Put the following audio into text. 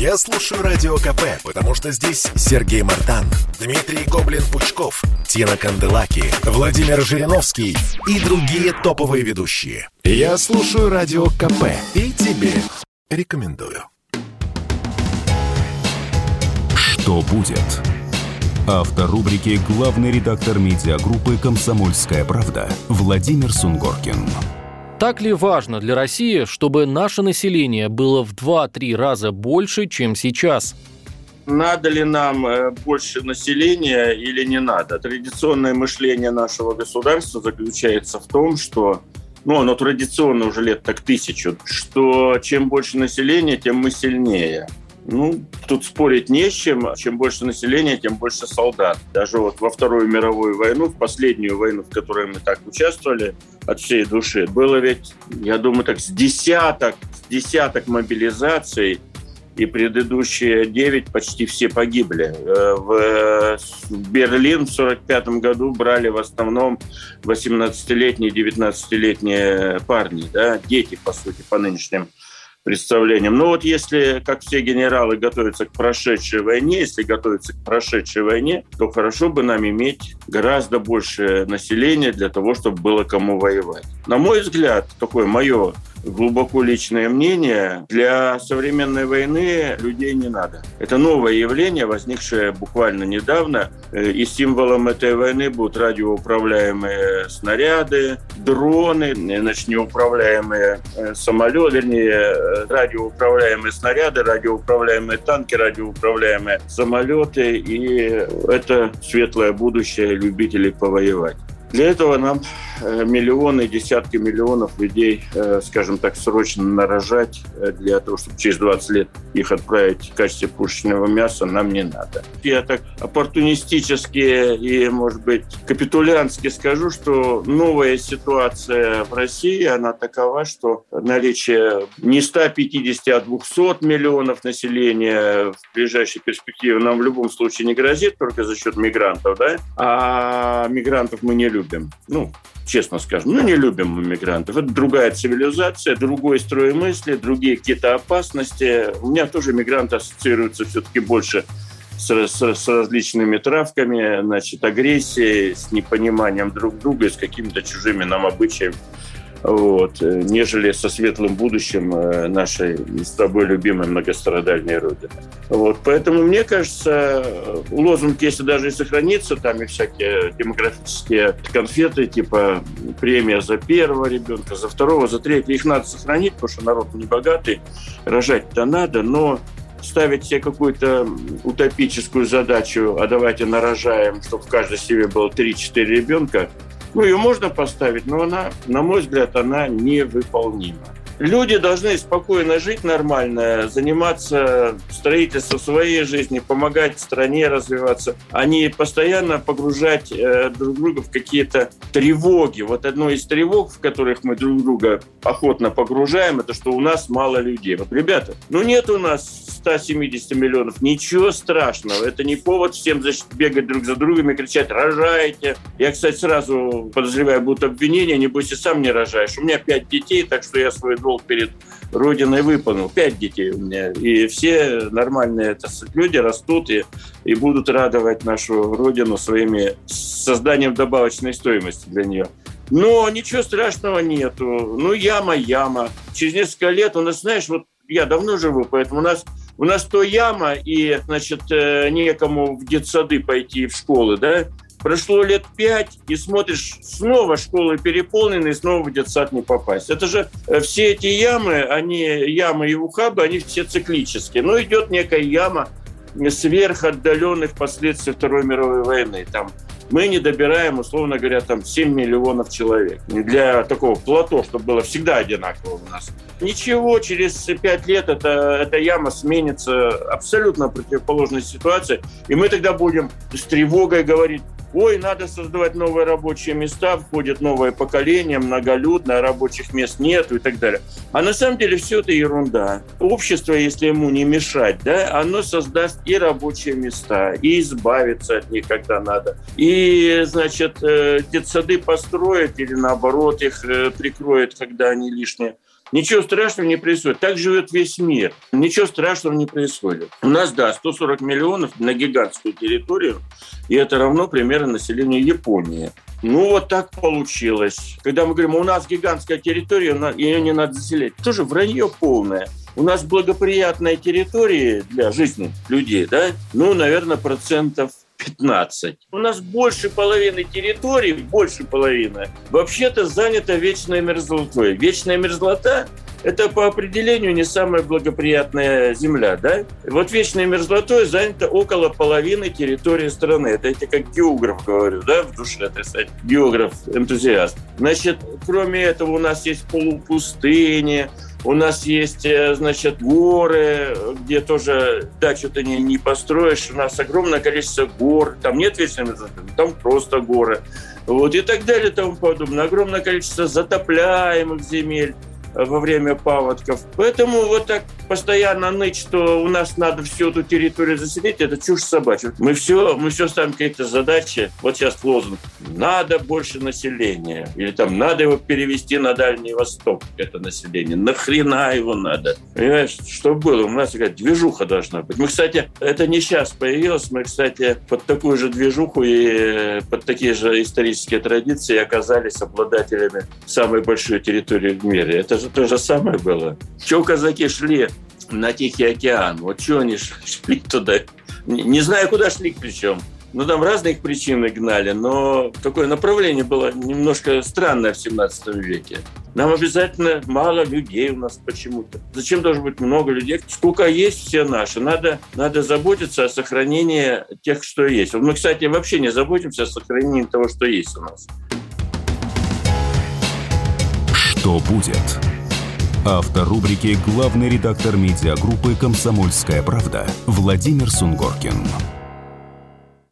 Я слушаю Радио КП, потому что здесь Сергей Мартан, Дмитрий Гоблин-Пучков, Тина Канделаки, Владимир Жириновский и другие топовые ведущие. Я слушаю Радио КП и тебе рекомендую. Что будет? Автор рубрики «Главный редактор медиагруппы «Комсомольская правда» Владимир Сунгоркин. Так ли важно для России, чтобы наше население было в 2-3 раза больше, чем сейчас? Надо ли нам э, больше населения или не надо? Традиционное мышление нашего государства заключается в том, что ну, оно традиционно уже лет так тысячу, что чем больше населения, тем мы сильнее. Ну, тут спорить не с чем. Чем больше населения, тем больше солдат. Даже вот во Вторую мировую войну, в последнюю войну, в которой мы так участвовали от всей души, было ведь, я думаю, так с десяток, с десяток мобилизаций, и предыдущие девять почти все погибли. Э, в Берлин в 1945 году брали в основном 18-летние, 19-летние парни, да, дети, по сути, по нынешним представлением. Но вот если, как все генералы, готовятся к прошедшей войне, если готовятся к прошедшей войне, то хорошо бы нам иметь гораздо больше населения для того, чтобы было кому воевать. На мой взгляд, такое мое глубоко личное мнение, для современной войны людей не надо. Это новое явление, возникшее буквально недавно, э, и символом этой войны будут радиоуправляемые снаряды, дроны, значит, неуправляемые э, самолеты, вернее, э, радиоуправляемые снаряды, радиоуправляемые танки, радиоуправляемые самолеты, и это светлое будущее любителей повоевать. Для этого нам э, миллионы, десятки миллионов людей, э, скажем так, срочно нарожать э, для того, чтобы через 20 лет их отправить в качестве пушечного мяса, нам не надо. Я так оппортунистически и, может быть, капитулянски скажу, что новая ситуация в России, она такова, что наличие не 150, а 200 миллионов населения в ближайшей перспективе нам в любом случае не грозит только за счет мигрантов, да? А мигрантов мы не любим любим. Ну, честно скажем, ну, не любим мигрантов. Это другая цивилизация, другой строй мысли, другие какие-то опасности. У меня тоже мигранты ассоциируются все-таки больше с, с, с различными травками, значит, агрессией, с непониманием друг друга и с какими-то чужими нам обычаями вот, э, нежели со светлым будущим э, нашей с тобой любимой многострадальной Родины. Вот, поэтому, мне кажется, лозунг, если даже и сохранится, там и всякие демографические конфеты, типа премия за первого ребенка, за второго, за третьего, их надо сохранить, потому что народ не богатый, рожать-то надо, но ставить себе какую-то утопическую задачу, а давайте нарожаем, чтобы в каждой семье было 3-4 ребенка, ну, ее можно поставить, но она, на мой взгляд, она невыполнима. Люди должны спокойно жить нормально, заниматься строительством своей жизни, помогать стране развиваться, а не постоянно погружать э, друг друга в какие-то тревоги. Вот одно из тревог, в которых мы друг друга охотно погружаем, это что у нас мало людей. Вот, ребята, ну нет у нас 170 миллионов, ничего страшного. Это не повод всем бегать друг за другом и кричать «рожайте». Я, кстати, сразу подозреваю, будут обвинения, небось и сам не рожаешь. У меня пять детей, так что я свой долг перед Родиной выполнил. Пять детей у меня. И все нормальные это, люди растут и, и будут радовать нашу Родину своими созданием добавочной стоимости для нее. Но ничего страшного нету. Ну, яма, яма. Через несколько лет у нас, знаешь, вот я давно живу, поэтому у нас у нас то яма, и, значит, э, некому в детсады пойти в школы, да? Прошло лет пять, и смотришь, снова школы переполнены, и снова в детсад не попасть. Это же э, все эти ямы, они, ямы и ухабы, они все циклические. Но идет некая яма сверхотдаленных последствий Второй мировой войны. Там мы не добираем, условно говоря, там 7 миллионов человек. Для такого плато, чтобы было всегда одинаково у нас. Ничего, через 5 лет это, эта яма сменится абсолютно противоположной ситуации, и мы тогда будем с тревогой говорить, ой, надо создавать новые рабочие места, входит новое поколение, многолюдно, рабочих мест нет и так далее. А на самом деле все это ерунда. Общество, если ему не мешать, да, оно создаст и рабочие места, и избавится от них, когда надо. И, значит, э, детсады построит или наоборот их э, прикроет, когда они лишние. Ничего страшного не происходит. Так живет весь мир. Ничего страшного не происходит. У нас, да, 140 миллионов на гигантскую территорию, и это равно примерно населению Японии. Ну, вот так получилось. Когда мы говорим, у нас гигантская территория, ее не надо заселять. Тоже вранье полное. У нас благоприятная территория для жизни людей, да? Ну, наверное, процентов 15. У нас больше половины территории, больше половины, вообще-то занята вечной мерзлотой. Вечная мерзлота это по определению не самая благоприятная земля, да? Вот вечной мерзлотой занято около половины территории страны. Это я как географ говорю, да, в душе, так сказать, географ-энтузиаст. Значит, кроме этого у нас есть полупустыни, у нас есть, э, значит, горы, где тоже, да, что-то не, не построишь. У нас огромное количество гор. Там нет мерзлоты, там просто горы. Вот и так далее и тому подобное. Огромное количество затопляемых земель во время паводков. Поэтому вот так постоянно ныть, что у нас надо всю эту территорию заселить, это чушь собачья. Мы все, мы все ставим какие-то задачи. Вот сейчас лозунг «надо больше населения» или там «надо его перевести на Дальний Восток», это население. Нахрена его надо? Понимаешь, что было? У нас такая движуха должна быть. Мы, кстати, это не сейчас появилось, мы, кстати, под такую же движуху и под такие же исторические традиции оказались обладателями самой большой территории в мире. Это же то же самое было. Чего казаки шли на Тихий океан? Вот что они шли туда? Не знаю, куда шли причем. Ну, там разные их причины гнали, но такое направление было немножко странное в 17 веке. Нам обязательно мало людей у нас почему-то. Зачем должно быть много людей? Сколько есть, все наши. Надо, надо заботиться о сохранении тех, что есть. Мы, кстати, вообще не заботимся о сохранении того, что есть у нас. Что будет? Автор рубрики «Главный редактор медиагруппы «Комсомольская правда» Владимир Сунгоркин.